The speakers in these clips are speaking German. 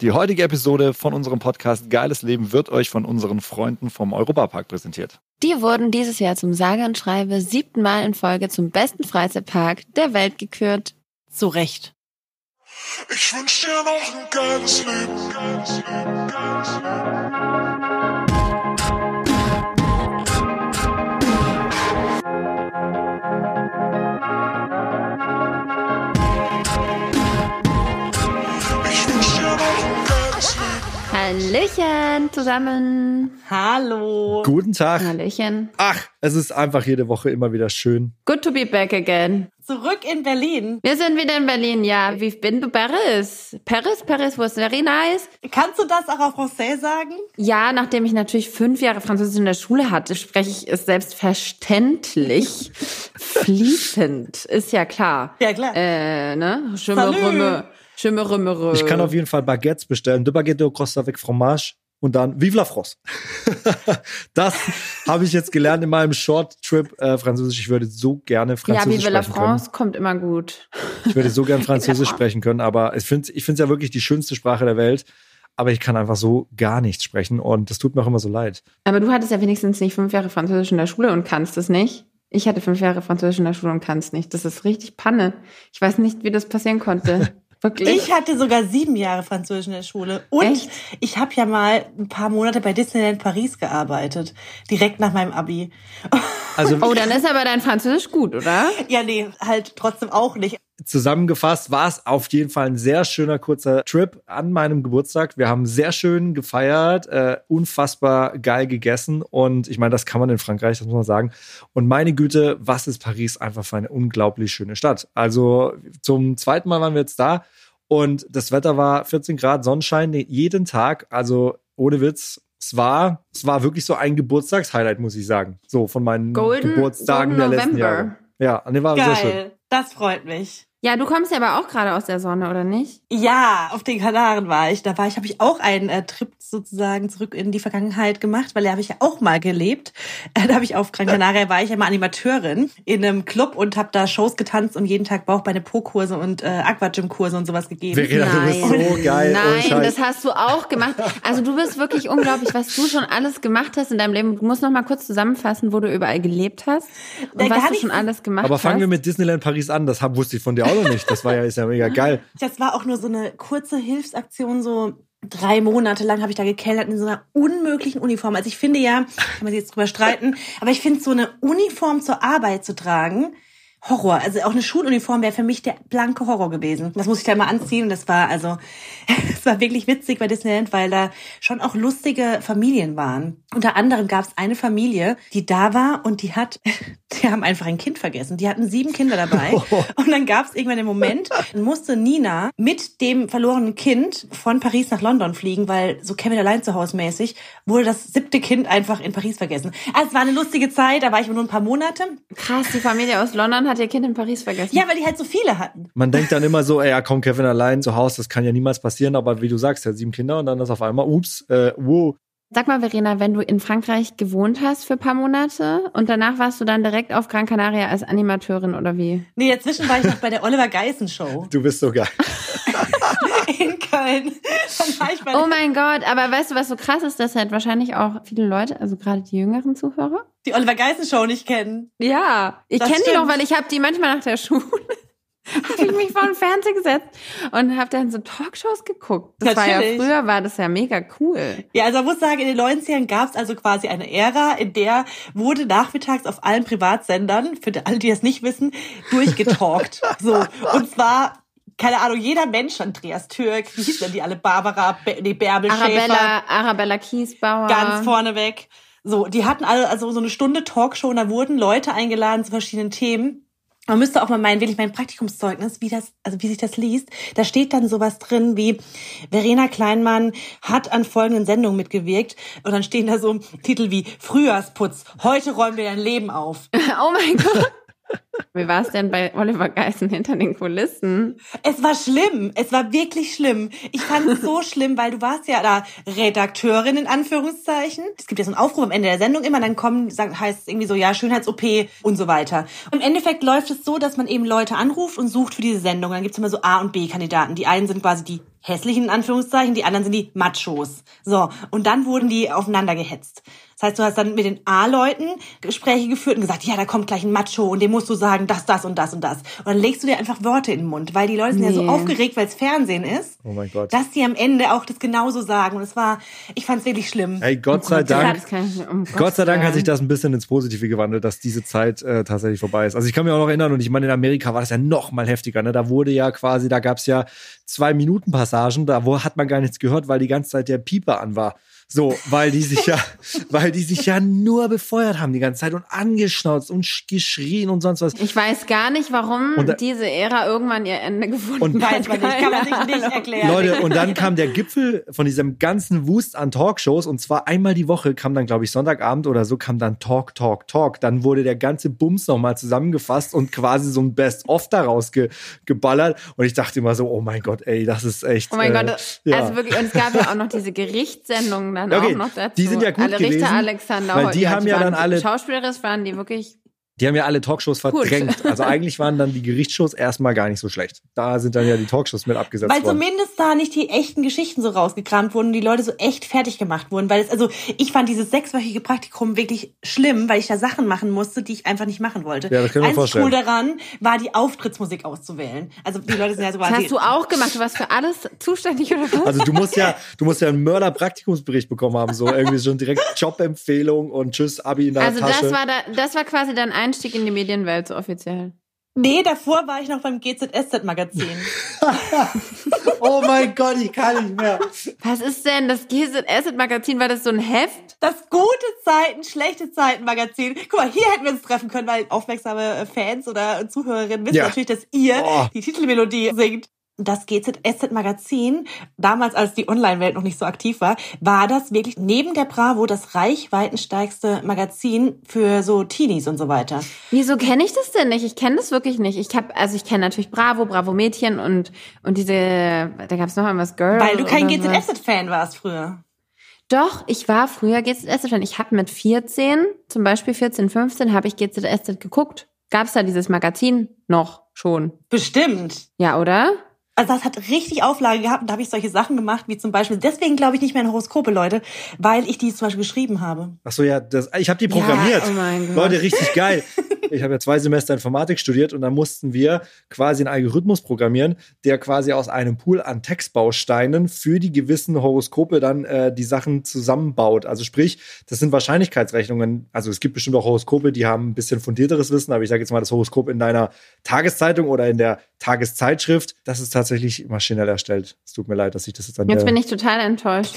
Die heutige Episode von unserem Podcast Geiles Leben wird euch von unseren Freunden vom Europapark präsentiert. Die wurden dieses Jahr zum sage und schreibe siebten Mal in Folge zum besten Freizeitpark der Welt gekürt. Zu Recht. Ich wünsch dir noch ein geiles Leben, geiles Leben, geiles Leben. Hallöchen zusammen. Hallo. Guten Tag. Hallöchen. Ach, es ist einfach jede Woche immer wieder schön. Good to be back again. Zurück in Berlin. Wir sind wieder in Berlin, ja. Wie bin du Paris? Paris, Paris, wo ist very nice? Kannst du das auch auf Français sagen? Ja, nachdem ich natürlich fünf Jahre Französisch in der Schule hatte, spreche ich es selbstverständlich fließend. Ist ja klar. Ja, klar. Äh, ne? Schimmer, Salü. Rümme, schimmer, rümme, rümme. Ich kann auf jeden Fall Baguettes bestellen. De Baguette au Croissant avec Fromage und dann Vive la France. das habe ich jetzt gelernt in meinem Short Trip äh, Französisch. Ich würde so gerne Ja, Französisch Vive la sprechen können. France kommt immer gut. Ich würde so gern Französisch Ja. sprechen können, aber ich finde ich finde es ja wirklich die schönste Sprache der Welt. Aber ich kann einfach so gar nichts sprechen und das tut mir auch immer so leid. Aber du hattest ja wenigstens nicht fünf Jahre Französisch in der Schule und kannst es nicht. Ich hatte fünf Jahre Französisch in der Schule und kann es nicht. Das ist richtig Panne. Ich weiß nicht, wie das passieren konnte. Wirklich. Ich hatte sogar sieben Jahre Französisch in der Schule. Und Echt? ich habe ja mal ein paar Monate bei Disneyland Paris gearbeitet. Direkt nach meinem Abi. Also oh, dann ist aber dein Französisch gut, oder? Ja, nee, halt trotzdem auch nicht. Zusammengefasst war es auf jeden Fall ein sehr schöner kurzer Trip an meinem Geburtstag. Wir haben sehr schön gefeiert, äh, unfassbar geil gegessen und ich meine, das kann man in Frankreich, das muss man sagen. Und meine Güte, was ist Paris einfach für eine unglaublich schöne Stadt. Also zum zweiten Mal waren wir jetzt da und das Wetter war 14 Grad Sonnenschein jeden Tag, also ohne Witz. Es war, es war wirklich so ein Geburtstagshighlight, muss ich sagen. So von meinen Golden- Geburtstagen Golden der letzten November. Jahre. Ja, und der war sehr schön. Geil. Das freut mich. Ja, du kommst ja aber auch gerade aus der Sonne, oder nicht? Ja, auf den Kanaren war ich. Da war ich, habe ich auch einen äh, Trip sozusagen zurück in die Vergangenheit gemacht, weil da habe ich ja auch mal gelebt. Äh, da habe ich auf Gran Canaria war ich ja mal Animateurin in einem Club und habe da Shows getanzt und jeden Tag Bauchbeine Po-Kurse und äh, Aquagym-Kurse und sowas gegeben. Verena, du bist so geil. Nein, das hast du auch gemacht. Also du bist wirklich unglaublich, was du schon alles gemacht hast in deinem Leben. Du musst noch mal kurz zusammenfassen, wo du überall gelebt hast und Ja, was du schon alles gemacht Aber hast. fangen wir mit Disneyland Paris an. Das hab, wusste ich von dir auch noch nicht. Das war ja, ist ja mega geil. Das war auch nur so eine kurze Hilfsaktion, so drei Monate lang habe ich da gekellert in so einer unmöglichen Uniform. Also ich finde ja, kann man sich jetzt drüber streiten, aber ich finde so eine Uniform zur Arbeit zu tragen, Horror. Also auch eine Schuluniform wäre für mich der blanke Horror gewesen. Das muss ich da mal anziehen und das war also, es war wirklich witzig bei Disneyland, weil da schon auch lustige Familien waren. Unter anderem gab es eine Familie, die da war und die hat, die haben einfach ein Kind vergessen. Die hatten sieben Kinder dabei und dann gab es irgendwann den Moment, dann musste Nina mit dem verlorenen Kind von Paris nach London fliegen, weil so Kevin allein zu Hause mäßig wurde das siebte Kind einfach in Paris vergessen. Also es war eine lustige Zeit, da war ich nur ein paar Monate. Krass, die Familie aus London hat ihr Kind in Paris vergessen. Ja, weil die halt so viele hatten. Man denkt dann immer so, ey, ja, komm, Kevin allein zu Hause, das kann ja niemals passieren. Aber wie du sagst, er hat sieben Kinder und dann ist auf einmal, ups, äh, wow. Sag mal, Verena, wenn du in Frankreich gewohnt hast für ein paar Monate und danach warst du dann direkt auf Gran Canaria als Animateurin oder wie? Nee, dazwischen war ich noch bei der Oliver Geissen Show Du bist so geil. Köln. Bei Oh mein Gott, aber weißt du, was so krass ist, dass halt wahrscheinlich auch viele Leute, also gerade die jüngeren Zuhörer, die Oliver Geissen Show nicht kennen. Ja, ich kenne die noch, weil ich habe die manchmal nach der Schule habe ich mich vor den Fernseher gesetzt und habe dann so Talkshows geguckt. Das war ja Natürlich. früher war das ja mega cool. Ja, also man muss sagen, in den 90ern gab es also quasi eine Ära, in der wurde nachmittags auf allen Privatsendern, für alle, die das nicht wissen, durchgetalkt. so. Und zwar, keine Ahnung, jeder Mensch, Andreas Türk, wie hieß denn die alle? Barbara, Be nee, Bärbel Schäfer, Arabella, Arabella Kiesbauer. ganz vorneweg. So, die hatten alle also so eine Stunde Talkshow und da wurden Leute eingeladen zu verschiedenen Themen. Man müsste auch mal meinen, wirklich mein Praktikumszeugnis, wie das, also wie sich das liest, da steht dann sowas drin wie Verena Kleinmann hat an folgenden Sendungen mitgewirkt und dann stehen da so Titel wie Frühjahrsputz, heute räumen wir dein Leben auf. Oh mein Gott. Wie war es denn bei Oliver Geissen hinter den Kulissen? Es war schlimm. Es war wirklich schlimm. Ich fand es so schlimm, weil du warst ja da Redakteurin in Anführungszeichen. Es gibt ja so einen Aufruf am Ende der Sendung immer, dann kommen, sagt, heißt es irgendwie so, ja, Schönheits-OP und so weiter. Im Endeffekt läuft es so, dass man eben Leute anruft und sucht für diese Sendung. Dann gibt es immer so A- und B-Kandidaten. Die einen sind quasi die hässlichen in Anführungszeichen, die anderen sind die Machos. So, und dann wurden die aufeinander gehetzt. Das heißt, du hast dann mit den A-Leuten Gespräche geführt und gesagt, ja, da kommt gleich ein Macho und dem musst du sagen, das, das und das und das. Und dann legst du dir einfach Wörter in den Mund, weil die Leute sind ja so Nee. aufgeregt, weil es Fernsehen ist, Oh mein Gott. dass die am Ende auch das genauso sagen. Und es war, ich fand es wirklich schlimm. Hey, Gott sei Dank. um Gott sei Dank hat sich das ein bisschen ins Positive gewandelt, dass diese Zeit äh, tatsächlich vorbei ist. Also ich kann mich auch noch erinnern, und ich meine, in Amerika war das ja noch mal heftiger. Ne? Da wurde ja quasi, da gab's ja zwei Minuten Passagen, da wo hat man gar nichts gehört, weil die ganze Zeit der Pieper an war. So, weil die sich ja, weil die sich ja nur befeuert haben die ganze Zeit und angeschnauzt und sch- geschrien und sonst was. Ich weiß gar nicht, warum da- diese Ära irgendwann ihr Ende gefunden Und- hat. Weiß man nicht, kann man sich nicht erklären. Leute, und dann kam der Gipfel von diesem ganzen Wust an Talkshows und zwar einmal die Woche kam dann, glaube ich, Sonntagabend oder so kam dann Talk, Talk, Talk. Dann wurde der ganze Bums nochmal zusammengefasst und quasi so ein Best-of daraus ge geballert. Und ich dachte immer so, oh mein Gott, ey, das ist echt. Oh mein äh, Gott, ja. also wirklich, und es gab ja auch noch diese Gerichtssendungen dann Okay, auch noch dazu. die sind ja gut alle Richter gewesen, Alexander weil die haben ja dann alle- Schauspielerisch waren die wirklich Die haben ja alle Talkshows verdrängt. Also eigentlich waren dann die Gerichtsshows erstmal gar nicht so schlecht. Da sind dann ja die Talkshows mit abgesetzt Weil worden. zumindest da nicht die echten Geschichten so rausgekramt wurden und die Leute so echt fertig gemacht wurden. Weil es, also ich fand dieses sechswöchige Praktikum wirklich schlimm, weil ich da Sachen machen musste, die ich einfach nicht machen wollte. Ja, das mir Einzig vorstellen. cool daran war, die Auftrittsmusik auszuwählen. Also die Leute sind ja so Das hast du auch gemacht. Du warst für alles zuständig oder was? Also du musst ja, du musst ja einen Mörder-Praktikumsbericht bekommen haben, so irgendwie schon direkt Jobempfehlung und Tschüss, Abi in der Also Tasche. das war da, das war quasi dein Einstieg in die Medienwelt so offiziell. Nee, davor war ich noch beim GZSZ-Magazin. oh mein Gott, ich kann nicht mehr. Was ist denn das GZS Magazin? War das so ein Heft? Das gute Zeiten, schlechte Zeiten Magazin. Guck mal, hier hätten wir uns treffen können, weil aufmerksame Fans oder Zuhörerinnen wissen Ja. natürlich, dass ihr Oh. die Titelmelodie singt. Das GZSZ Magazin, damals als die Online-Welt noch nicht so aktiv war, war das wirklich neben der Bravo das reichweitensteigste Magazin für so Teenies und so weiter. Wieso kenne ich das denn nicht? Ich kenne das wirklich nicht. Ich habe, also ich kenne natürlich Bravo, Bravo Mädchen und und diese, da gab es noch irgendwas Girl. Weil du kein. GZSZ-Fan warst früher. Doch, ich war früher GZSZ-Fan. Ich habe mit 14, zum Beispiel 14, 15, habe ich GZSZ geguckt. Gab es da dieses Magazin noch schon? Bestimmt. Ja, oder? Also das hat richtig Auflage gehabt und da habe ich solche Sachen gemacht, wie zum Beispiel, deswegen glaube ich nicht mehr an Horoskope, Leute, weil ich die zum Beispiel geschrieben habe. Ach so, ja, das, ich habe die programmiert. oh mein Gott. Leute, richtig geil. Ich habe ja zwei Semester Informatik studiert und dann mussten wir quasi einen Algorithmus programmieren, der quasi aus einem Pool an Textbausteinen für die gewissen Horoskope dann äh, die Sachen zusammenbaut. Also sprich, das sind Wahrscheinlichkeitsrechnungen. Also es gibt bestimmt auch Horoskope, die haben ein bisschen fundierteres Wissen, aber ich sage jetzt mal das Horoskop in deiner Tageszeitung oder in der Tageszeitschrift, das ist tatsächlich maschinell erstellt. Es tut mir leid, dass ich das jetzt an Jetzt bin ich total enttäuscht.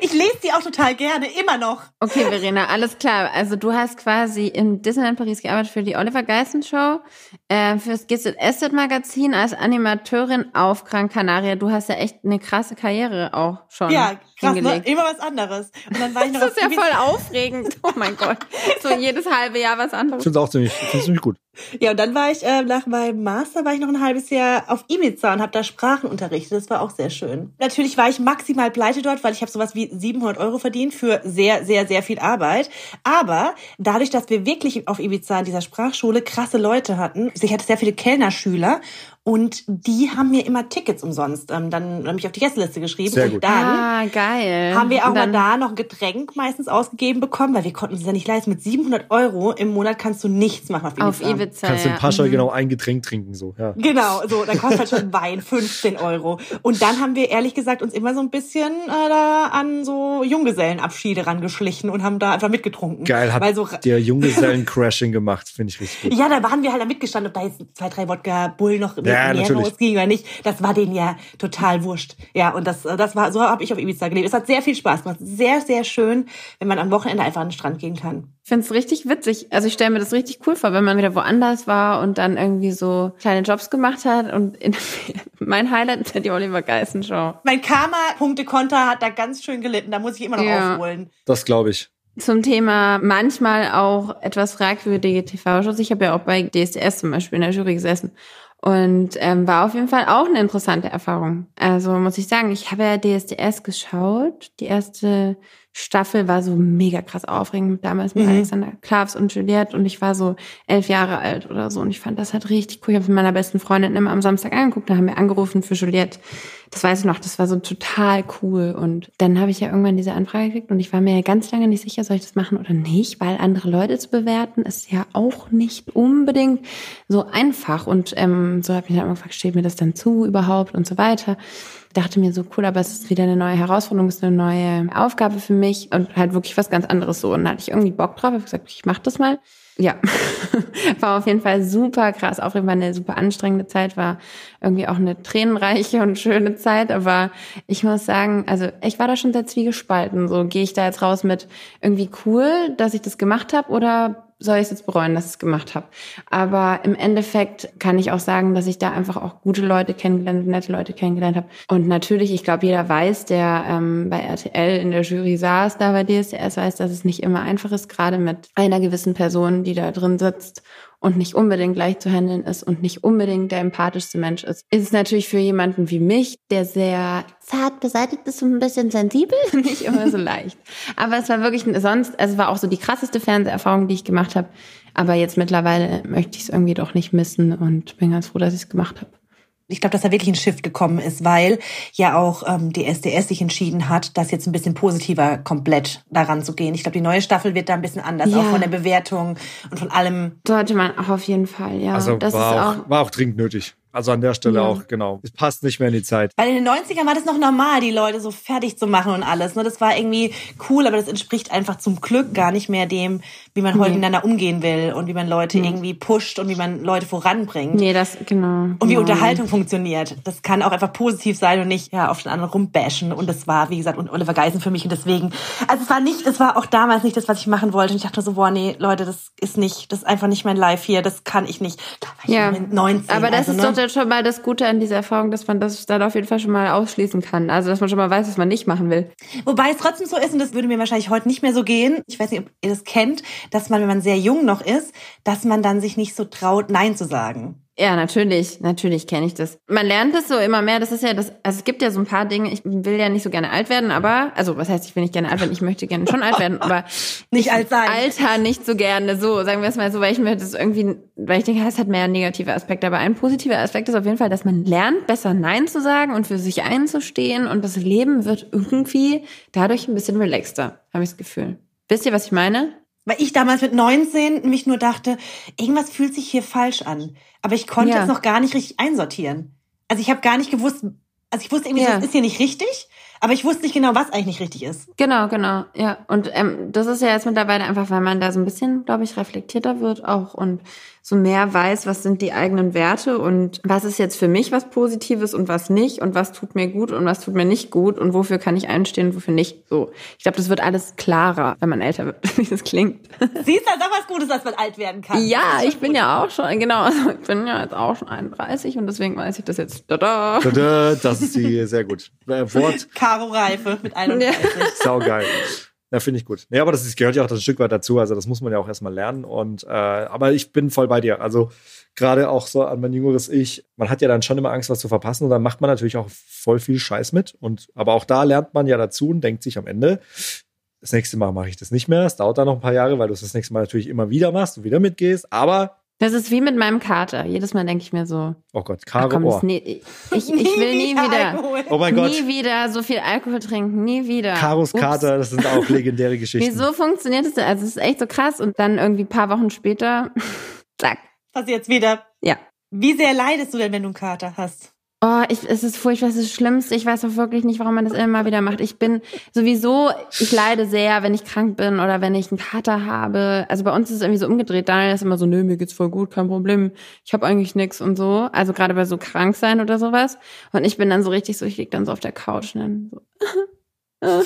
Ich lese die auch total gerne, immer noch. Okay, Verena, alles klar. Also du hast quasi in Disneyland Paris gearbeitet für die Oliver Geissen Show, äh, fürs GZSZ Magazin als Animateurin auf Gran Canaria. Du hast ja echt eine krasse Karriere auch schon Ja, krass, ne? Immer was anderes. Und dann war ich noch Das ist ja voll aufregend. Oh mein Gott. So jedes halbe Jahr was Ich anderes. finde es auch ziemlich, ich find's ziemlich gut. Ja, und dann war ich äh, nach meinem Master war ich noch ein halbes Jahr auf Ibiza und habe da Sprachen unterrichtet. Das war auch sehr schön. Natürlich war ich maximal pleite dort, weil ich habe sowas wie 700 Euro verdient für sehr, sehr, sehr viel Arbeit. Aber dadurch, dass wir wirklich auf Ibiza in dieser Sprachschule krasse Leute hatten, ich hatte sehr viele Kellnerschüler und die haben mir immer Tickets umsonst ähm, dann mich auf die Gästeliste geschrieben. Sehr und gut. dann Ah, geil. haben wir auch Und dann- mal da noch ein Getränk meistens ausgegeben bekommen, weil wir konnten uns ja nicht leisten. Mit 700 Euro im Monat kannst du nichts machen auf Ibiza. auf Ibiza. Kannst du ja. in Pascha Mhm. genau ein Getränk trinken, so, ja. Genau, so, dann kostet halt schon Wein 15 Euro. Und dann haben wir ehrlich gesagt uns immer so ein bisschen äh, da an so Junggesellenabschiede rangeschlichen und haben da einfach mitgetrunken. Geil, hat Weil so, der Junggesellen-Crashing gemacht, finde ich richtig gut. ja, da waren wir halt da mitgestanden, ob da jetzt zwei, drei Wodka Bull noch mehr natürlich. rausging oder nicht. Das war denen ja total wurscht. Ja, und das, äh, das war, so habe ich auf Ibiza gelebt. Es hat sehr viel Spaß gemacht. Sehr, sehr schön, wenn man am Wochenende einfach an den Strand gehen kann. Ich finde es richtig witzig. Also ich stelle mir das richtig cool vor, wenn man wieder woanders war und dann irgendwie so kleine Jobs gemacht hat. Und in, mein Highlight ist ja die Oliver Geissen Show. Mein Karma-Punktekonter hat da ganz schön gelitten. Da muss ich immer noch Ja. aufholen. Das glaube ich. zum Thema manchmal auch etwas fragwürdige TV-Shows. Ich habe ja auch bei DSDS zum Beispiel in der Jury gesessen und ähm, war auf jeden Fall auch eine interessante Erfahrung. Also muss ich sagen, ich habe ja DSDS geschaut. Die erste Staffel war so mega krass aufregend, damals mit Mhm. Alexander Klavs und Juliette und ich war so elf Jahre alt oder so und ich fand das halt richtig cool. Ich habe mit meiner besten Freundin immer am Samstag angeguckt, da haben wir angerufen für Juliette. Das weiß ich noch, das war so total cool und dann habe ich ja irgendwann diese Anfrage gekriegt und ich war mir ja ganz lange nicht sicher, soll ich das machen oder nicht, weil andere Leute zu bewerten ist ja auch nicht unbedingt so einfach und ähm, so habe ich dann immer gefragt, steht mir das dann zu überhaupt und so weiter dachte mir so cool, aber es ist wieder eine neue Herausforderung, es ist eine neue Aufgabe für mich und halt wirklich was ganz anderes so. Und da hatte ich irgendwie Bock drauf, habe gesagt, ich mach das mal. Ja, war auf jeden Fall super krass, auch war eine super anstrengende Zeit, war irgendwie auch eine tränenreiche und schöne Zeit, aber ich muss sagen, also ich war da schon sehr zwiegespalten, so gehe ich da jetzt raus mit irgendwie cool, dass ich das gemacht habe oder soll ich es jetzt bereuen, dass ich es gemacht habe. Aber im Endeffekt kann ich auch sagen, dass ich da einfach auch gute Leute kennengelernt, nette Leute kennengelernt habe. Und natürlich, ich glaube, jeder weiß, der ähm, bei RTL in der Jury saß, da bei DSDS weiß, dass es nicht immer einfach ist, gerade mit einer gewissen Person, die da drin sitzt und nicht unbedingt leicht zu handeln ist und nicht unbedingt der empathischste Mensch ist, ist es natürlich für jemanden wie mich, der sehr zart beseitigt ist und ein bisschen sensibel, nicht immer so leicht. Aber es war wirklich sonst, es war auch so die krasseste Fernseherfahrung, die ich gemacht habe. Aber jetzt mittlerweile möchte ich es irgendwie doch nicht missen und bin ganz froh, dass ich es gemacht habe. Ich glaube, dass da wirklich ein Shift gekommen ist, weil ja auch ähm, die SDS sich entschieden hat, das jetzt ein bisschen positiver komplett daran zu gehen. Ich glaube, die neue Staffel wird da ein bisschen anders, Ja. auch von der Bewertung und von allem. Sollte man auch auf jeden Fall, ja. Also das war, ist auch, war auch dringend nötig. Also an der Stelle Ja. auch, genau. Es passt nicht mehr in die Zeit. Weil in den 90ern war das noch normal, die Leute so fertig zu machen und alles. Ne? Das war irgendwie cool, aber das entspricht einfach zum Glück gar nicht mehr dem, wie man heute Nee. miteinander umgehen will und wie man Leute irgendwie pusht und wie man Leute voranbringt. Nee, das, genau. Und wie genau. Unterhaltung funktioniert. Das kann auch einfach positiv sein und nicht ja, auf den anderen rumbashen. Und das war, wie gesagt, und Oliver Geisen für mich. Und deswegen, also es war nicht, es war auch damals nicht das, was ich machen wollte. Und ich dachte so, boah, nee, Leute, das ist nicht, das ist einfach nicht mein Life hier. Das kann ich nicht. Da war ich Ja, mit 19. aber das also, ist ne? doch dann schon mal das Gute an dieser Erfahrung, dass man das dann auf jeden Fall schon mal ausschließen kann. Also, dass man schon mal weiß, was man nicht machen will. Wobei es trotzdem so ist, und das würde mir wahrscheinlich heute nicht mehr so gehen, ich weiß nicht, ob ihr das kennt, dass man, wenn man sehr jung noch ist, dass man dann sich nicht so traut, Nein zu sagen. Ja, natürlich, natürlich kenne ich das. Man lernt es so immer mehr. Das ist ja das, also es gibt ja so ein paar Dinge, ich will ja nicht so gerne alt werden, aber, also was heißt, ich will nicht gerne alt werden, ich möchte gerne schon alt werden, aber Nicht alt sein. Alter nicht so gerne, so, sagen wir es mal so, weil ich mir das irgendwie, weil ich denke, es hat mehr negative Aspekte, aber ein positiver Aspekt ist auf jeden Fall, dass man lernt, besser Nein zu sagen und für sich einzustehen und das Leben wird irgendwie dadurch ein bisschen relaxter, habe ich das Gefühl. Wisst ihr, was ich meine? Weil ich damals mit 19 mich nur dachte, irgendwas fühlt sich hier falsch an. Aber ich konnte Ja. es noch gar nicht richtig einsortieren. Also ich habe gar nicht gewusst, also ich wusste irgendwie, Ja. das ist hier nicht richtig, aber ich wusste nicht genau, was eigentlich nicht richtig ist. Genau, genau, ja. Und ähm, das ist ja jetzt mittlerweile einfach, weil man da so ein bisschen, glaube ich, reflektierter wird auch und so mehr weiß, was sind die eigenen Werte und was ist jetzt für mich was Positives und was nicht und was tut mir gut und was tut mir nicht gut und wofür kann ich einstehen und wofür nicht. So, ich glaube, das wird alles klarer, wenn man älter wird, wie das klingt. Siehst du, das ist auch was Gutes, dass man alt werden kann. ja, ich schon bin gut. ja auch schon, genau, also ich bin ja jetzt auch schon 31 und deswegen weiß ich das jetzt. Tada. Tada, Das ist die sehr gut. Äh, Wort, Karo Reife mit 31. saugeil. Ja, finde ich gut. Ja, aber das ist, gehört ja auch das Stück weit dazu. Also das muss man ja auch erstmal lernen. Und äh, aber ich bin voll bei dir. Also gerade auch so an mein jüngeres Ich, man hat ja dann schon immer Angst, was zu verpassen. Und dann macht man natürlich auch voll viel Scheiß mit. Und aber auch da lernt man ja dazu und denkt sich am Ende, das nächste Mal mache ich das nicht mehr. Es dauert dann noch ein paar Jahre, weil du es das nächste Mal natürlich immer wieder machst und wieder mitgehst. Aber, Das ist wie mit meinem Kater. Jedes Mal denke ich mir so, oh Gott, Karo komm, das, nee, ich, ich will nie wieder. Alkohol. Oh mein Gott, Nie wieder so viel Alkohol trinken, nie wieder. Karos Ups. Kater, das sind auch legendäre Geschichten. Wieso funktioniert das denn? Also es ist echt so krass und dann irgendwie ein paar Wochen später, zack, Passiert's wieder. ja. Wie sehr leidest du denn, wenn du einen Kater hast? Oh, ich, es ist furchtbar, es ist das Schlimmste. Ich weiß auch wirklich nicht, warum man das immer wieder macht. Ich bin sowieso, ich leide sehr, wenn ich krank bin oder wenn ich einen Kater habe. Also bei uns ist es irgendwie so umgedreht. Daniel ist immer so, nö, mir geht's voll gut, kein Problem. Ich habe eigentlich nix und so. Also gerade bei so krank sein oder sowas. Und ich bin dann so richtig so, ich lieg dann so auf der Couch und dann so.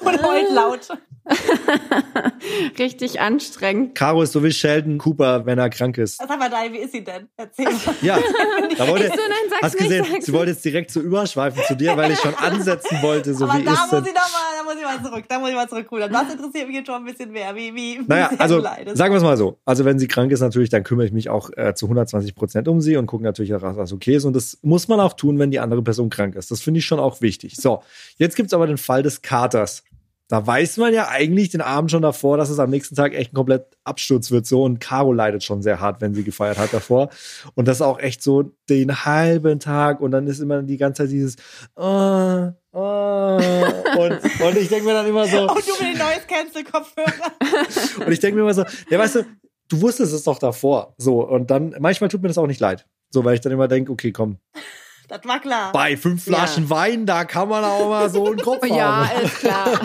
Und heult laut. richtig anstrengend. Caro ist so wie Sheldon Cooper, wenn er krank ist. Sag mal, Dai, wie ist sie denn? Erzähl mal. Ja, da wollte, Ich so, nein, sag's hast nicht, gesehen, sag's sie wollte jetzt direkt so überschweifen zu dir, weil ich schon ansetzen wollte, so Aber wie da ist muss denn. sie doch mal, da muss ich mal zurück, da muss ich mal zurückrudern. Das interessiert mich jetzt schon ein bisschen mehr, wie, wie, wie Naja, sehr also sagen wir es mal so. Also wenn sie krank ist natürlich, dann kümmere ich mich auch äh, zu 120 Prozent um sie und gucke natürlich, dass das okay ist. Und das muss man auch tun, wenn die andere Person krank ist. Das finde ich schon auch wichtig. So, jetzt gibt's aber den Fall des Katers. Da weiß man ja eigentlich den Abend schon davor, dass es am nächsten Tag echt ein komplett Absturz wird. So und Caro leidet schon sehr hart, wenn sie gefeiert hat davor. Und das auch echt so den halben Tag. Und dann ist immer die ganze Zeit dieses oh, oh. Und, und ich denke mir dann immer so, Und du mit den neues Cancel-Kopfhörer. und ich denke mir immer so, ja, weißt du, du wusstest es doch davor. So, und dann, manchmal tut mir das auch nicht leid. So, weil ich dann immer denke, okay, komm, Das war klar. bei fünf Flaschen Wein, da kann man auch mal so einen Kopf Ja, haben. ist klar.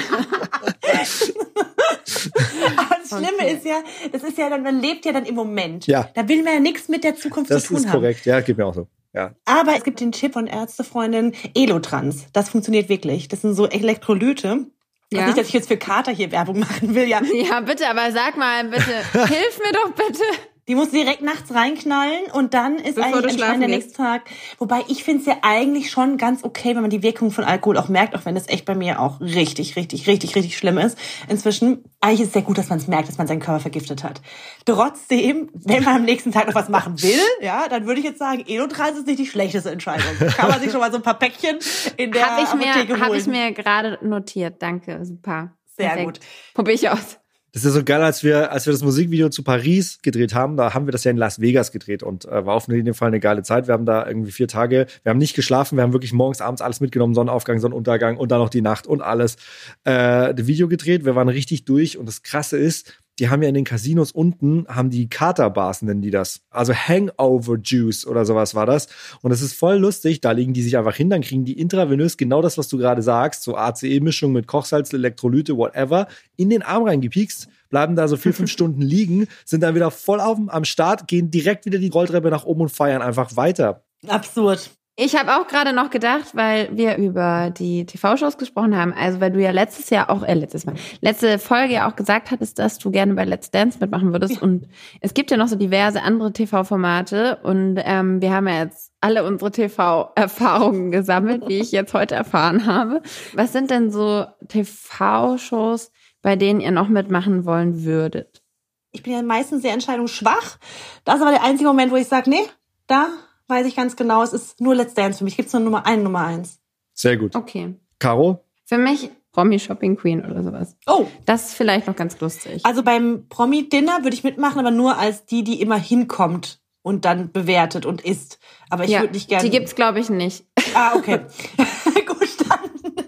Aber das Schlimme Okay. ist ja, das ist ja dann, man lebt ja dann im Moment. Ja. Da will man ja nichts mit der Zukunft Das zu tun ist haben. korrekt, ja, geht mir auch so. Ja. Aber es gibt den Tipp von Ärztefreundin Elotrans. Das funktioniert wirklich. Das sind so Elektrolyte. Ja. Also nicht, dass ich jetzt für Kater hier Werbung machen will, ja. Ja, bitte, aber sag mal, bitte, hilf mir doch bitte. Die muss direkt nachts reinknallen und dann ist Bevor eigentlich entscheidend der nächste Tag. Wobei ich finde es ja eigentlich schon ganz okay, wenn man die Wirkung von Alkohol auch merkt, auch wenn das echt bei mir auch richtig, richtig, richtig, richtig schlimm ist. Inzwischen, eigentlich ist es sehr gut, dass man es merkt, dass man seinen Körper vergiftet hat. Trotzdem, wenn man am nächsten Tag noch was machen will, ja, dann würde ich jetzt sagen, Elotrans ist nicht die schlechteste Entscheidung. Kann man sich schon mal so ein paar Päckchen in der Habe ich Apotheke mir, hab holen. ich mir gerade notiert. Danke, super. Sehr Perfekt. gut. Probier ich aus. Das ist so geil, als wir, als wir das Musikvideo zu Paris gedreht haben, da haben wir das ja in Las Vegas gedreht und äh, war auf jeden Fall eine geile Zeit. Wir haben da irgendwie vier Tage, wir haben nicht geschlafen, wir haben wirklich morgens, abends alles mitgenommen, Sonnenaufgang, Sonnenuntergang und dann noch die Nacht und alles. Äh, Video gedreht, wir waren richtig durch und das Krasse ist, die haben ja in den Casinos unten, haben die Katerbars, nennen die das. Also Hangover Juice oder sowas war das. Und das ist voll lustig, da legen die sich einfach hin, dann kriegen die intravenös genau das, was du gerade sagst, so ACE-Mischung mit Kochsalz, Elektrolyte, whatever, in den Arm reingepiekst, bleiben da so vier, fünf Stunden liegen, sind dann wieder voll auf, am Start, gehen direkt wieder die Rolltreppe nach oben und feiern einfach weiter. Absurd. Ich habe auch gerade noch gedacht, weil wir über die TV-Shows gesprochen haben, also weil du ja letztes Jahr auch, äh, letztes Mal, letzte Folge ja auch gesagt hattest, dass du gerne bei Let's Dance mitmachen würdest. Und es gibt ja noch so diverse andere TV-Formate und ähm, wir haben ja jetzt alle unsere TV-Erfahrungen gesammelt, wie ich jetzt heute erfahren habe. Was sind denn so TV-Shows, bei denen ihr noch mitmachen wollen würdet? Ich bin ja meistens sehr entscheidungsschwach. Das ist aber der einzige Moment, wo ich sage, nee, da weiß ich ganz genau, es ist nur Let's Dance für mich. Gibt es nur Nummer ein, Nummer eins. Sehr gut. Okay. Caro? Für mich Promi Shopping Queen oder sowas. Oh, Das ist vielleicht noch ganz lustig. also beim Promi-Dinner würde ich mitmachen, aber nur als die, die immer hinkommt und dann bewertet und isst. Aber ich würde nicht gerne. Die gibt's, glaube ich, nicht. Ah, okay. Gut, dann.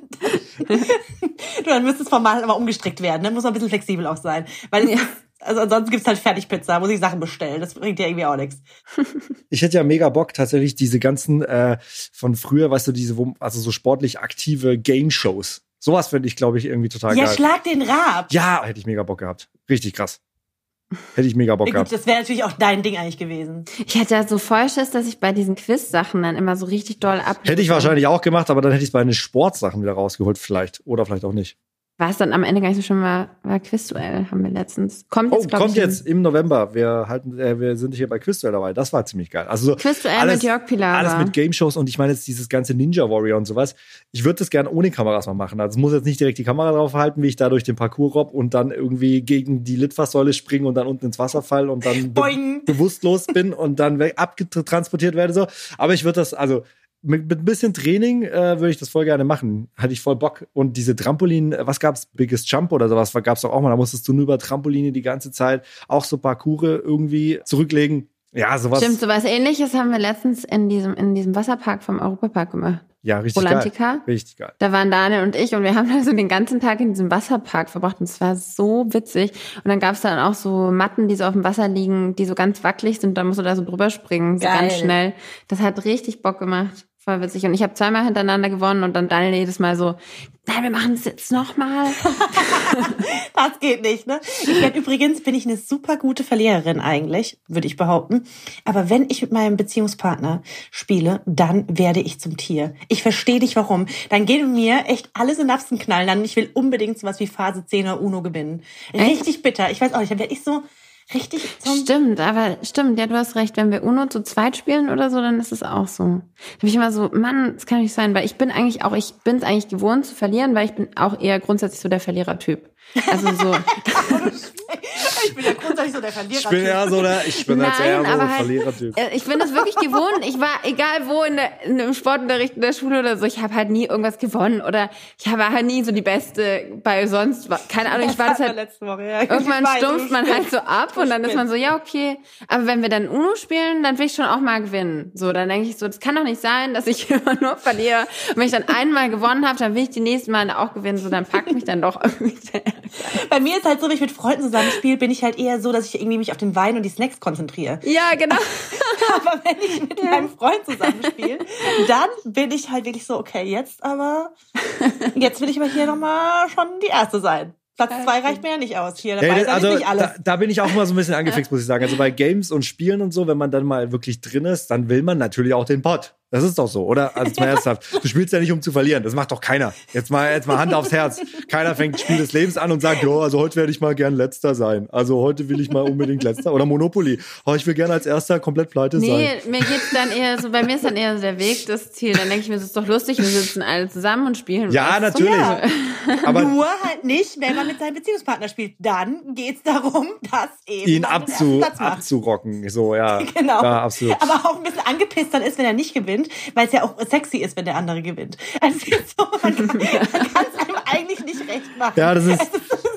du, dann müsste das Format aber umgestrickt werden. Ne? Muss man ein bisschen flexibel auch sein. Weil es Ja. ist, also ansonsten gibt's halt Fertigpizza, muss ich Sachen bestellen. Das bringt ja irgendwie auch nichts. Ich hätte ja mega Bock, tatsächlich diese ganzen äh, von früher, weißt du, diese, also so sportlich aktive Game-Shows. Sowas finde ich, glaube ich, irgendwie total Ja, geil. schlag den Rab. Ja, hätte ich mega Bock gehabt. Richtig krass. Hätte ich mega Bock Ja, gut, gehabt. das wäre natürlich auch dein Ding eigentlich gewesen. Ich hatte ja so voll Schiss, dass ich bei diesen Quiz-Sachen dann immer so richtig doll ab. Hätte ich wahrscheinlich auch gemacht, aber dann hätte ich es bei den Sportsachen wieder rausgeholt, vielleicht. Oder vielleicht auch nicht. War es dann am Ende gar nicht so schlimm, war, war Quizduell, haben wir letztens. Kommt Oh, jetzt, glaub kommt ich, jetzt im November. Wir halten, äh, wir sind hier bei Quizduell dabei. Das war ziemlich geil. Also so Quizduell alles, mit Jörg Pilawa. alles mit Game Shows und ich meine jetzt dieses ganze Ninja Warrior und sowas. Ich würde das gerne ohne Kameras mal machen. Also es muss jetzt nicht direkt die Kamera drauf halten, wie ich da durch den Parcours robb und dann irgendwie gegen die Litfaßsäule springe und dann unten ins Wasser fall und dann be bewusstlos bin und dann weg- abgetransportiert werde so. Aber ich würde das also mit, mit ein bisschen Training äh, würde ich das voll gerne machen. Hatte ich voll Bock. Und diese Trampolin, äh, was gab's? Biggest Jump oder sowas gab's doch auch mal. Da musstest du nur über Trampoline die ganze Zeit auch so Parcours irgendwie zurücklegen. Ja, sowas. Stimmt, sowas ähnliches haben wir letztens in diesem, in diesem Wasserpark vom Europapark gemacht. Ja, richtig Rolantica? geil. Richtig geil. Da waren Daniel und ich und wir haben dann so den ganzen Tag in diesem Wasserpark verbracht und es war so witzig. Und dann gab es dann auch so Matten, die so auf dem Wasser liegen, die so ganz wackelig sind. Da musst du da so drüber springen, so ganz schnell. Das hat richtig Bock gemacht. Voll witzig. Und ich habe zweimal hintereinander gewonnen und dann Daniel jedes Mal so, nein, wir machen es jetzt nochmal. Das geht nicht, ne? Ich werd, übrigens bin ich eine super gute Verliererin eigentlich, würde ich behaupten. Aber wenn ich mit meinem Beziehungspartner spiele, dann werde ich zum Tier. Ich verstehe dich warum. Dann gehen mir echt alle Synapsen knallen. Dann ich will unbedingt sowas wie Phase 10 oder Uno gewinnen. Richtig bitter. Ich weiß auch nicht, dann werde ich so richtig zum Stimmt, aber stimmt, ja, du hast recht. Wenn wir Uno zu zweit spielen oder so, dann ist es auch so. Da bin ich immer so, Mann, das kann nicht sein, weil ich bin eigentlich auch, ich bin es eigentlich gewohnt zu verlieren, weil ich bin auch eher grundsätzlich so der Verlierertyp. Also so. ich bin ja grundsätzlich so der Verlierer. Ich bin eher so der, ich bin Nein, eher so halt, Verlierertyp. äh, ich bin das wirklich gewohnt. Ich war, egal wo, in der, in, im Sportunterricht in der Schule oder so, ich habe halt nie irgendwas gewonnen oder ich war halt nie so die Beste bei sonst, was. keine Ahnung, ich war das halt, letzte Woche. Ja. irgendwann weiß, stumpft man halt so ab und dann ist man so, ja, okay. Aber wenn wir dann Uno spielen, dann will ich schon auch mal gewinnen. So, dann denke ich so, das kann doch nicht sein, dass ich immer nur verliere. Und wenn ich dann einmal gewonnen habe, dann will ich die nächsten Male auch gewinnen. So, dann packt mich dann doch irgendwie der Bei mir ist halt so, wenn ich mit Freunden zusammenspiele, bin ich halt eher so, dass ich irgendwie mich auf den Wein und die Snacks konzentriere. Ja, genau. Aber wenn ich mit meinem Freund zusammenspiele, dann bin ich halt wirklich so, okay, jetzt aber, jetzt will ich aber hier nochmal schon die Erste sein. Platz zwei reicht mir ja nicht aus. Hier dabei Ja, also ist nicht alles. da, da bin ich auch mal so ein bisschen angefixt, muss ich sagen. Also bei Games und Spielen und so, wenn man dann mal wirklich drin ist, dann will man natürlich auch den Pot. Das ist doch so, oder? Also mal ernsthaft. Du spielst ja nicht, um zu verlieren. Das macht doch keiner. Jetzt mal, jetzt mal Hand aufs Herz. Keiner fängt das Spiel des Lebens an und sagt, jo, also heute werde ich mal gern Letzter sein. Also heute will ich mal unbedingt Letzter. Oder Monopoly. Oh, ich will gerne als Erster komplett pleite sein. Nee, mir geht's dann eher so, bei mir ist dann eher so der Weg das Ziel. Dann denke ich mir, das ist doch lustig, wir sitzen alle zusammen und spielen. Ja, was. So, natürlich. Ja. Aber Nur halt nicht, wenn man mit seinem Beziehungspartner spielt. Dann geht's darum, dass eben ihn abzu, abzurocken. So, ja. Genau. Ja, absolut. Aber auch ein bisschen angepisst dann ist, wenn er nicht gewinnt, weil es ja auch sexy ist, wenn der andere gewinnt. Also es so, man kann es einem eigentlich nicht recht machen. Ja, das ist,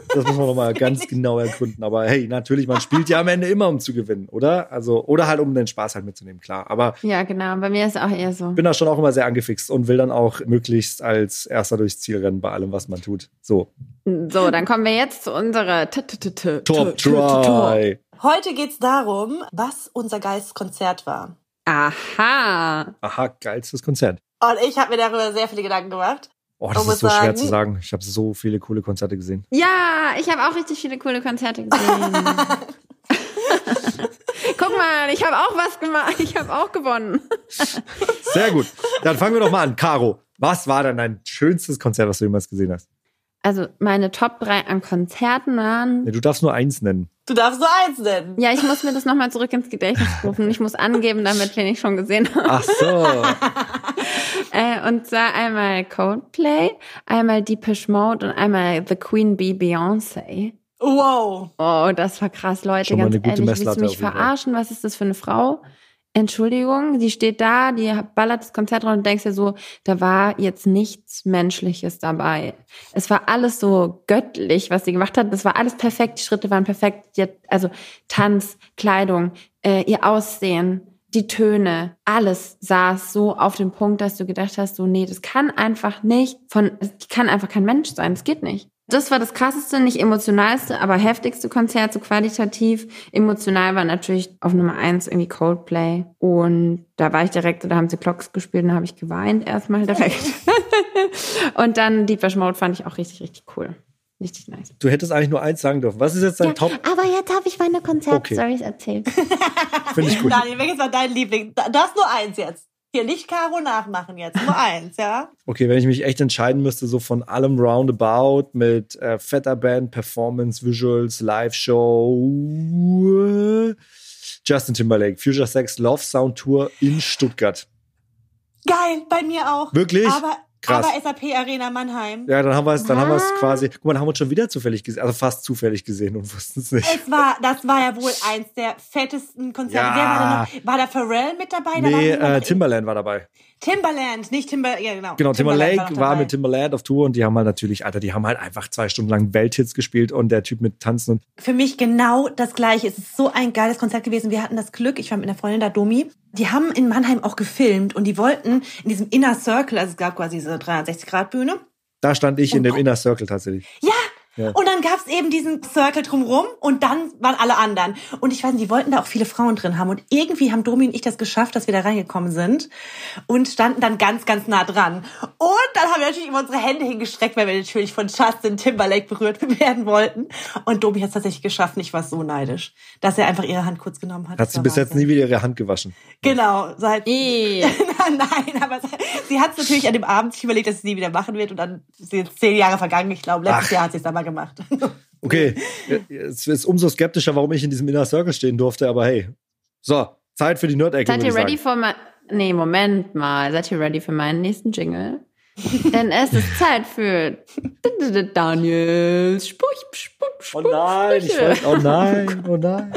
das muss man nochmal ganz genau ergründen. Aber hey, natürlich, man spielt ja am Ende immer, um zu gewinnen, oder? Also, oder halt, um den Spaß halt mitzunehmen, klar. Aber Ja, genau. Bei mir ist es auch eher so. bin da schon auch immer sehr angefixt und will dann auch möglichst als Erster durchs Ziel rennen bei allem, was man tut. So, So, dann kommen wir jetzt zu unserer Top T- T- T- Try. Heute geht's darum, was unser Geistkonzert war. Aha. Aha, geilstes Konzert. Und ich habe mir darüber sehr viele Gedanken gemacht. Oh, das ist so muss schwer sagen- zu sagen. Ich habe so viele coole Konzerte gesehen. Ja, ich habe auch richtig viele coole Konzerte gesehen. Guck mal, ich habe auch was gemacht. Ich habe auch gewonnen. Sehr gut. Dann fangen wir doch mal an. Caro, was war denn dein schönstes Konzert, was du jemals gesehen hast? Also meine Top 3 an Konzerten waren. Nee, du darfst nur eins nennen. Du darfst nur eins nennen. Ja, ich muss mir das nochmal zurück ins Gedächtnis rufen. Ich muss angeben, damit wen ich schon gesehen habe. Ach so. Äh, und zwar einmal Coldplay, einmal Deepish Mode und einmal The Queen Bee Beyoncé. Wow. Oh, das war krass, Leute. Ganz eine gute ehrlich, willst Messlatte du mich verarschen? Was ist das für eine Frau? Entschuldigung, die steht da, die ballert das Konzert rein und denkst dir so, da war jetzt nichts Menschliches dabei. Es war alles so göttlich, was sie gemacht hat. Das war alles perfekt. Die Schritte waren perfekt. Also Tanz, Kleidung, äh, ihr Aussehen, die Töne, alles saß so auf dem Punkt, dass du gedacht hast, so, nee, das kann einfach nicht von, die kann einfach kein Mensch sein. Das geht nicht. Das war das krasseste, nicht emotionalste, aber heftigste Konzert, so qualitativ. Emotional war natürlich auf Nummer eins irgendwie Coldplay. Und da war ich direkt, da haben sie Clocks gespielt und da habe ich geweint erstmal direkt. und dann Deepesh Mode fand ich auch richtig, richtig cool. Richtig nice. Du hättest eigentlich nur eins sagen dürfen. Was ist jetzt dein Top? Aber jetzt habe ich meine Konzertstories erzählt. Finde ich gut. Daniel, welches war dein Liebling? Da- Du hast nur eins jetzt. Hier, nicht Caro nachmachen jetzt. Nur eins, ja? Okay, wenn ich mich echt entscheiden müsste, so von allem roundabout mit äh, fetter Band, Performance, Visuals, Live-Show. Justin Timberlake, Future Sex Love Sound Tour in Stuttgart. Geil, bei mir auch. Wirklich? Aber, Krass. aber SAP Arena Mannheim. Ja, dann haben wir es, dann haben wir es quasi. Guck mal, dann haben wir uns schon wieder zufällig gesehen, also fast zufällig gesehen und wussten es nicht. Es war, das war ja wohl eins der fettesten Konzerte. Ja. Wer war da noch? War da Pharrell mit dabei? Da war Nee, jemand- äh, Timberland war dabei. Timberland, nicht Timber, ja genau. Genau, Timberlake noch war dabei. mit Timberland auf Tour und die haben halt natürlich, Alter, die haben halt einfach zwei Stunden lang Welthits gespielt und der Typ mit Tanzen und Für mich genau das Gleiche. Es ist so ein geiles Konzert gewesen. Wir hatten das Glück, ich war mit einer Freundin da, Domi. Die haben in Mannheim auch gefilmt und die wollten in diesem Inner Circle, also es gab quasi diese 360-Grad-Bühne. da stand ich in dem Inner Circle tatsächlich. Ja! Ja. Und dann gab's eben diesen Circle drumrum und dann waren alle anderen. Und ich weiß nicht, die wollten da auch viele Frauen drin haben. Und irgendwie haben Domi und ich das geschafft, dass wir da reingekommen sind und standen dann ganz, ganz nah dran. Und dann haben wir natürlich immer unsere Hände hingestreckt, weil wir natürlich von Justin Timberlake berührt werden wollten. Und Domi hat es tatsächlich geschafft. Und ich war so neidisch, dass er einfach ihre Hand kurz genommen hat. Hat sie bis jetzt nie wieder ihre Hand gewaschen. Genau, seit Eh. Nein, aber sie hat es natürlich an dem Abend sich überlegt, dass sie es nie wieder machen wird und dann sind zehn Jahre vergangen. Ich glaube, letztes Ach. Jahr hat sie es dann mal gemacht. Okay, es ist umso skeptischer, warum ich in diesem Inner Circle stehen durfte, aber hey. So, Zeit für die Nerd-Ecke. Seid ihr ich ready für mein. Nee, Moment mal. Seid ihr ready für meinen nächsten Jingle? Denn es ist Zeit für Daniels Spruch, Spruch, Oh Spruch, nein, ich oh nein, oh nein.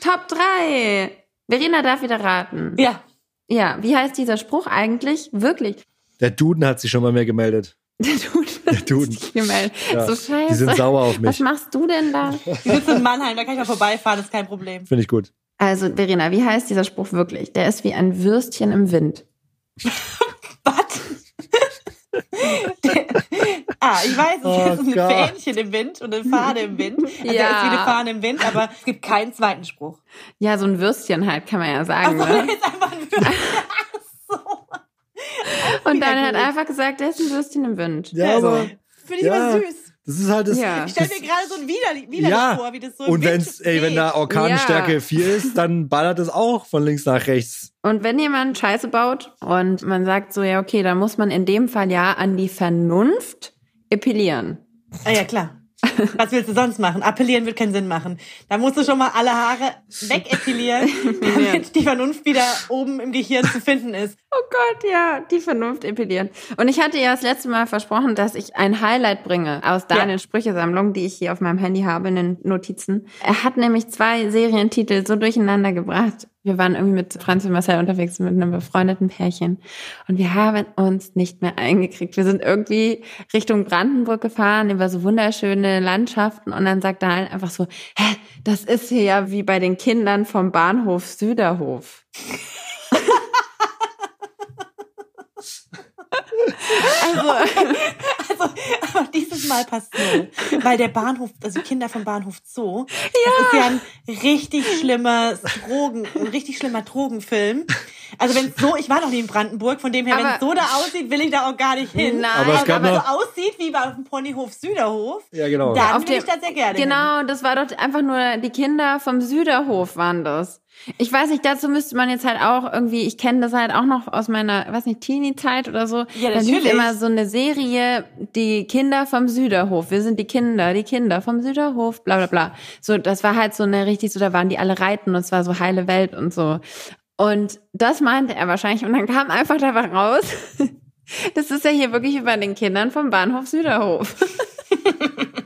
Top 3. Verena darf wieder raten. Ja. Ja, wie heißt dieser Spruch eigentlich? Wirklich. Der Duden hat sich schon mal mehr gemeldet. Der Duden. Der Duden. Ja, So Die sind scheiße. sauer auf Was mich. machst du denn da? Ich sitze in Mannheim, da kann ich mal vorbeifahren, ist kein Problem. Finde ich gut. Also, Verena, wie heißt dieser Spruch wirklich? Der ist wie ein Würstchen im Wind. Was? ah, ich weiß, es Oh ist ein Gott. Fähnchen im Wind und eine Fahne im Wind. Also Ja. er ist wie eine Fahne im Wind, aber es gibt keinen zweiten Spruch. Ja, so ein Würstchen halt, kann man ja sagen. Also, Ne? ist einfach ein Würstchen. Und dann hat einfach gesagt, der ist ein Würstchen im Wind. Ja, Also, aber Finde ich Ja. aber süß. das ist halt das. Ja. Ich stelle mir gerade so ein Widerlich, Widerlich Ja. vor, wie das so im Und wenn's, ey, wenn da. Orkanstärke Ja. 4 ist, dann ballert es auch von links nach rechts. Und wenn jemand Scheiße baut und man sagt so, ja, okay, dann muss man in dem Fall ja an die Vernunft appellieren. Ah ja, klar. Was willst du sonst machen? Appellieren wird keinen Sinn machen. Da musst du schon mal alle Haare wegepilieren, damit die Vernunft wieder oben im Gehirn zu finden ist. Oh Gott, ja, die Vernunft appellieren. Und ich hatte ja das letzte Mal versprochen, dass ich ein Highlight bringe aus Daniels Sprüchesammlung, die ich hier auf meinem Handy habe in den Notizen. Er hat nämlich zwei Serientitel so durcheinander gebracht. Wir waren irgendwie mit Franz und Marcel unterwegs mit einem befreundeten Pärchen und wir haben uns nicht mehr eingekriegt. Wir sind irgendwie Richtung Brandenburg gefahren über so wunderschöne Landschaften und dann sagt Daniel einfach so, hä, das ist hier ja wie bei den Kindern vom Bahnhof Süderhof. Also, Also, aber dieses Mal passt null. Weil der Bahnhof, also Kinder vom Bahnhof Zoo, das ist ja ein richtig schlimmer Drogen, ein richtig schlimmer Drogenfilm. Also wenn so, ich war noch nie in Brandenburg, von dem her, wenn es so da aussieht, will ich da auch gar nicht hin. Nein, Aber es gab aber so aussieht wie auf dem Ponyhof Süderhof, Ja, genau. dann Auf will dem- ich da sehr gerne hin. Genau, das war doch einfach nur die Kinder vom Süderhof waren das. Ich weiß nicht, dazu müsste man jetzt halt auch irgendwie, ich kenne das halt auch noch aus meiner, weiß nicht, Teenie-Zeit oder so. Ja, da lief immer so eine Serie, die Kinder vom Süderhof. Wir sind die Kinder, die Kinder vom Süderhof, bla bla bla. So, das war halt so eine richtig, so da waren die alle reiten und es war so heile Welt und so. Und das meinte er wahrscheinlich und dann kam einfach dabei raus, das ist ja hier wirklich über den Kindern vom Bahnhof Süderhof.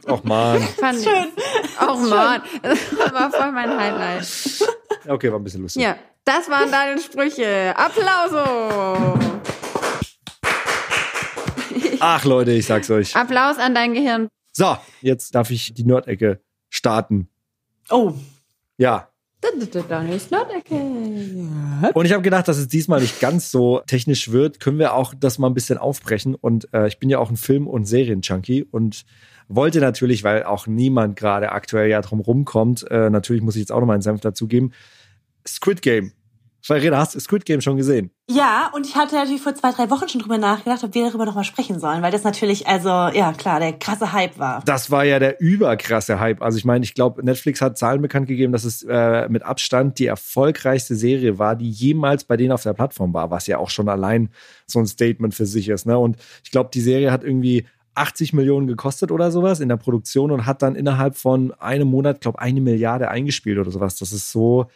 Och man. Fand ich. Schön. Oh Mann, das war voll mein Highlight. Okay, war ein bisschen lustig. Ja, das waren deine Sprüche. Applauso! Ach Leute, ich sag's euch. Applaus an dein Gehirn. So, jetzt darf ich die Nerd-Ecke starten. Oh, Ja. Daniels Nordecke. Und ich habe gedacht, dass es diesmal nicht ganz so technisch wird. Können wir auch das mal ein bisschen aufbrechen. Und äh, ich bin ja auch ein Film- und Serien-Junkie und wollte natürlich, weil auch niemand gerade aktuell ja drum rumkommt, äh, natürlich muss ich jetzt auch noch mal einen Senf dazugeben. Squid Game. Verena, hast du Squid Game schon gesehen? Ja, und ich hatte natürlich vor zwei, drei Wochen schon drüber nachgedacht, ob wir darüber noch mal sprechen sollen, weil das natürlich, also, ja, klar, der krasse Hype war. Das war ja der überkrasse Hype. Also ich meine, ich glaube, Netflix hat Zahlen bekannt gegeben, dass es äh, mit Abstand die erfolgreichste Serie war, die jemals bei denen auf der Plattform war, was ja auch schon allein so ein Statement für sich ist. Ne? Und ich glaube, die Serie hat irgendwie 80 Millionen gekostet oder sowas in der Produktion und hat dann innerhalb von einem Monat, glaube eine Milliarde eingespielt oder sowas. Das ist so,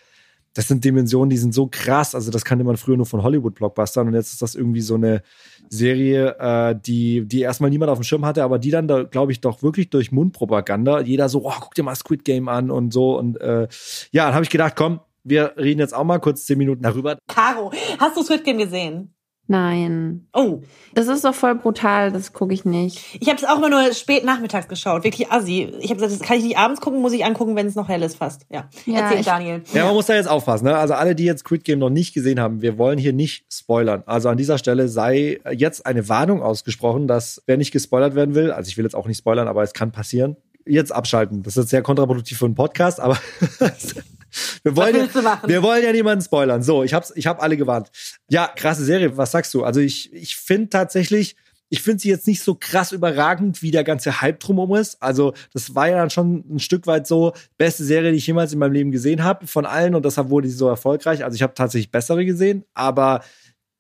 das sind Dimensionen, die sind so krass. Also das kannte man früher nur von Hollywood-Blockbustern und jetzt ist das irgendwie so eine Serie, äh, die, die erstmal niemand auf dem Schirm hatte, aber die dann, da, glaube ich, doch wirklich durch Mundpropaganda, jeder so, oh, guck dir mal Squid Game an und so. Und äh, ja, dann habe ich gedacht, komm, wir reden jetzt auch mal kurz zehn Minuten darüber. Caro, hast du Squid Game gesehen? Nein. Oh, Das ist doch voll brutal, das gucke ich nicht. ich habe es auch immer nur spät nachmittags geschaut, wirklich assi. Ich habe gesagt, das kann ich nicht abends gucken, muss ich angucken, wenn es noch hell ist fast. Ja, Ja, erzähl ich- Daniel. Ja, man muss da jetzt aufpassen. Ne? Also alle, die jetzt Squid Game noch nicht gesehen haben, wir wollen hier nicht spoilern. Also an dieser Stelle sei jetzt eine Warnung ausgesprochen, dass wer nicht gespoilert werden will, also ich will jetzt auch nicht spoilern, aber es kann passieren, jetzt abschalten. Das ist sehr kontraproduktiv für einen Podcast, aber wir wollen, ja, wir wollen ja niemanden spoilern. So, ich hab's, ich hab alle gewarnt. Ja, krasse Serie. Was sagst du? Also ich, ich finde tatsächlich, ich finde sie jetzt nicht so krass überragend, wie der ganze Hype drumherum ist. Also, das war ja dann schon ein Stück weit so beste Serie, die ich jemals in meinem Leben gesehen habe, von allen und deshalb wurde sie so erfolgreich. Also, ich habe tatsächlich bessere gesehen, aber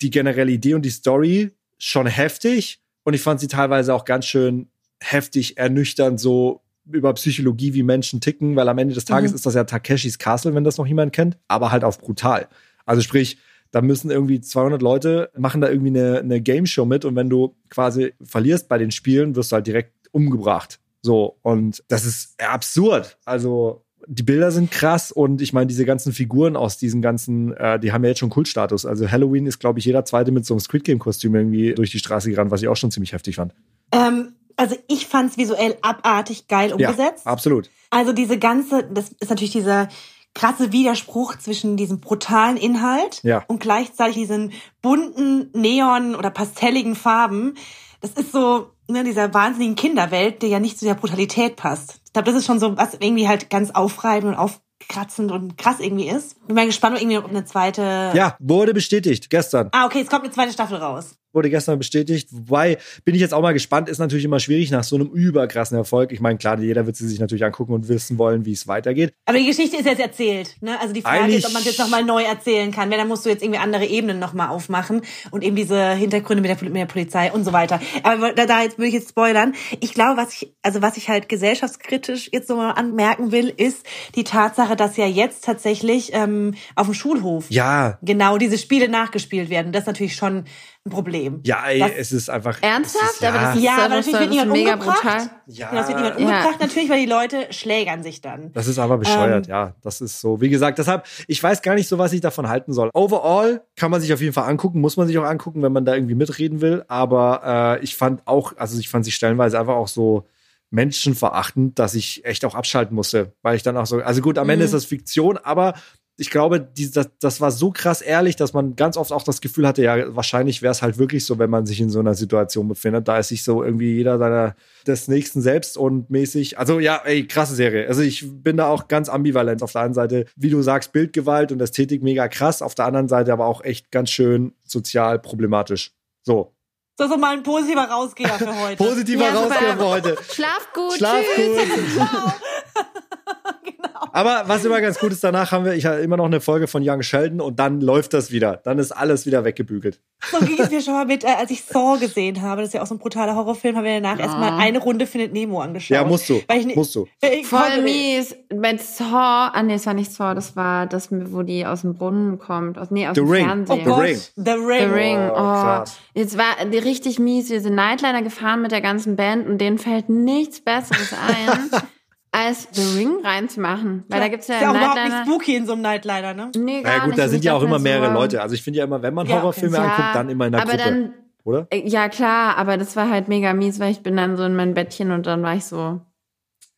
die generelle Idee und die Story schon heftig und ich fand sie teilweise auch ganz schön heftig ernüchternd, so über Psychologie, wie Menschen ticken, weil am Ende des Tages ist das ja Takeshis Castle, wenn das noch jemand kennt, aber halt auf brutal. Also sprich, da müssen irgendwie 200 Leute machen da irgendwie eine, eine Game Show mit und wenn du quasi verlierst bei den Spielen, wirst du halt direkt umgebracht. So und das ist absurd. Also die Bilder sind krass und ich meine, diese ganzen Figuren aus diesen ganzen, äh, die haben ja jetzt schon Kultstatus. Also Halloween ist, glaube ich, jeder zweite mit so einem Squid Game-Kostüm irgendwie durch die Straße gerannt, was ich auch schon ziemlich heftig fand. Ähm, also ich fand's visuell abartig geil umgesetzt. Ja, absolut. Also diese ganze, das ist natürlich dieser krasse Widerspruch zwischen diesem brutalen Inhalt Ja. und gleichzeitig diesen bunten Neon oder pastelligen Farben. Das ist so ne, dieser wahnsinnigen Kinderwelt, die ja nicht zu der Brutalität passt. Ich glaube, das ist schon so was irgendwie halt ganz aufreibend und aufkratzend und krass irgendwie ist. Bin mal gespannt, ob irgendwie noch eine zweite. Ja, wurde bestätigt gestern. Ah, okay, es kommt eine zweite Staffel raus. Wurde gestern bestätigt. Wobei, bin ich jetzt auch mal gespannt, ist natürlich immer schwierig nach so einem überkrassen Erfolg. Ich meine, klar, jeder wird sie sich natürlich angucken und wissen wollen, wie es weitergeht. Aber die Geschichte ist jetzt erzählt. Ne? Also die Frage Eigentlich- ist, ob man es jetzt nochmal neu erzählen kann. Wenn, dann musst du jetzt irgendwie andere Ebenen nochmal aufmachen und eben diese Hintergründe mit der, mit der Polizei und so weiter. Aber da, da jetzt würde ich jetzt spoilern. Ich glaube, was ich, also was ich halt gesellschaftskritisch jetzt so mal anmerken will, ist die Tatsache, dass ja jetzt tatsächlich ähm, auf dem Schulhof Ja, genau diese Spiele nachgespielt werden. Das ist natürlich schon ein Problem. ja, ey, Das- es ist einfach. Ernsthaft? Ist, ja, Aber das ist- Ja, aber das natürlich wird niemand mega umgebracht. brutal. Ja. Genau, es wird niemand Ja. umgebracht, natürlich, weil die Leute schlägern sich dann. Das ist aber bescheuert, Ähm, ja. Das ist so. Wie gesagt, deshalb, ich weiß gar nicht so, was ich davon halten soll. Overall kann man sich auf jeden Fall angucken, muss man sich auch angucken, wenn man da irgendwie mitreden will. Aber äh, ich fand auch, also ich fand sie stellenweise einfach auch so menschenverachtend, dass ich echt auch abschalten musste, weil ich dann auch so, also gut, am Ende Mhm. ist das Fiktion, aber ich glaube, die, das, das war so krass ehrlich, dass man ganz oft auch das Gefühl hatte, ja, wahrscheinlich wäre es halt wirklich so, wenn man sich in so einer Situation befindet. Da ist sich so irgendwie jeder seiner des Nächsten selbst und mäßig. Also ja, ey, krasse Serie. Also ich bin da auch ganz ambivalent. Auf der einen Seite, wie du sagst, Bildgewalt und Ästhetik mega krass. Auf der anderen Seite aber auch echt ganz schön sozial problematisch. So. Das ist mal ein positiver Rausgeher für heute. Positiver Ja, super. Rausgeber für heute. Schlaf gut. Schlaf tschüss. gut. genau. Aber was immer ganz gut ist, danach haben wir ich habe immer noch eine Folge von Young Sheldon und dann läuft das wieder. Dann ist alles wieder weggebügelt. So ging es mir schon mal mit, äh, als ich Saw gesehen habe. Das ist ja auch so ein brutaler Horrorfilm, haben wir danach erstmal eine Runde Findet Nemo angeschaut. Ja, musst du. Weil ich, Musst du. weil ich Voll konnte- mies. Mit Saw, ah nee, es war nicht Saw, das war das, wo die aus dem Brunnen kommt. Aus, nee, aus The dem Ring. Oh Fernsehen. The Gott, Ring. The Ring. The Ring. Oh, Oh, krass. Jetzt war die richtig mies. Wir sind Nightliner gefahren mit der ganzen Band und denen fällt nichts Besseres ein, als The Ring reinzumachen. Weil da gibt's ja, ist ja überhaupt nicht spooky in so einem Nightliner, ne? Nee, gar Na ja, gut, nicht. da sind ja auch immer mehrere so, Leute. Also ich finde ja immer, wenn man Ja, Horrorfilme ja, anguckt, dann immer in der aber Gruppe. dann, oder? äh, ja klar, aber das war halt mega mies, weil ich bin dann so in mein Bettchen und dann war ich so.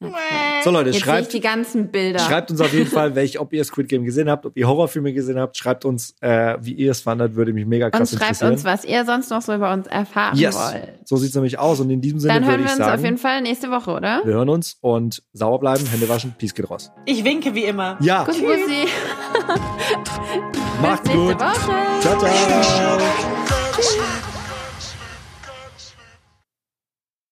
So Leute, Jetzt schreibt, die ganzen Bilder. schreibt uns auf jeden Fall, welch, ob ihr Squid Game gesehen habt, ob ihr Horrorfilme gesehen habt. Schreibt uns, äh, wie ihr es fandet, würde mich mega und krass schreibt interessieren. uns, was ihr sonst noch so über uns erfahren yes, wollt. so sieht's nämlich aus. Und in diesem Sinne Dann hören würde wir uns sagen, auf jeden Fall nächste Woche, oder? wir hören uns und sauber bleiben, Hände waschen, Peace geht raus. Ich winke wie immer. Ja, Gut, Bussi. macht's Bis nächste gut. Woche. Ciao, ciao.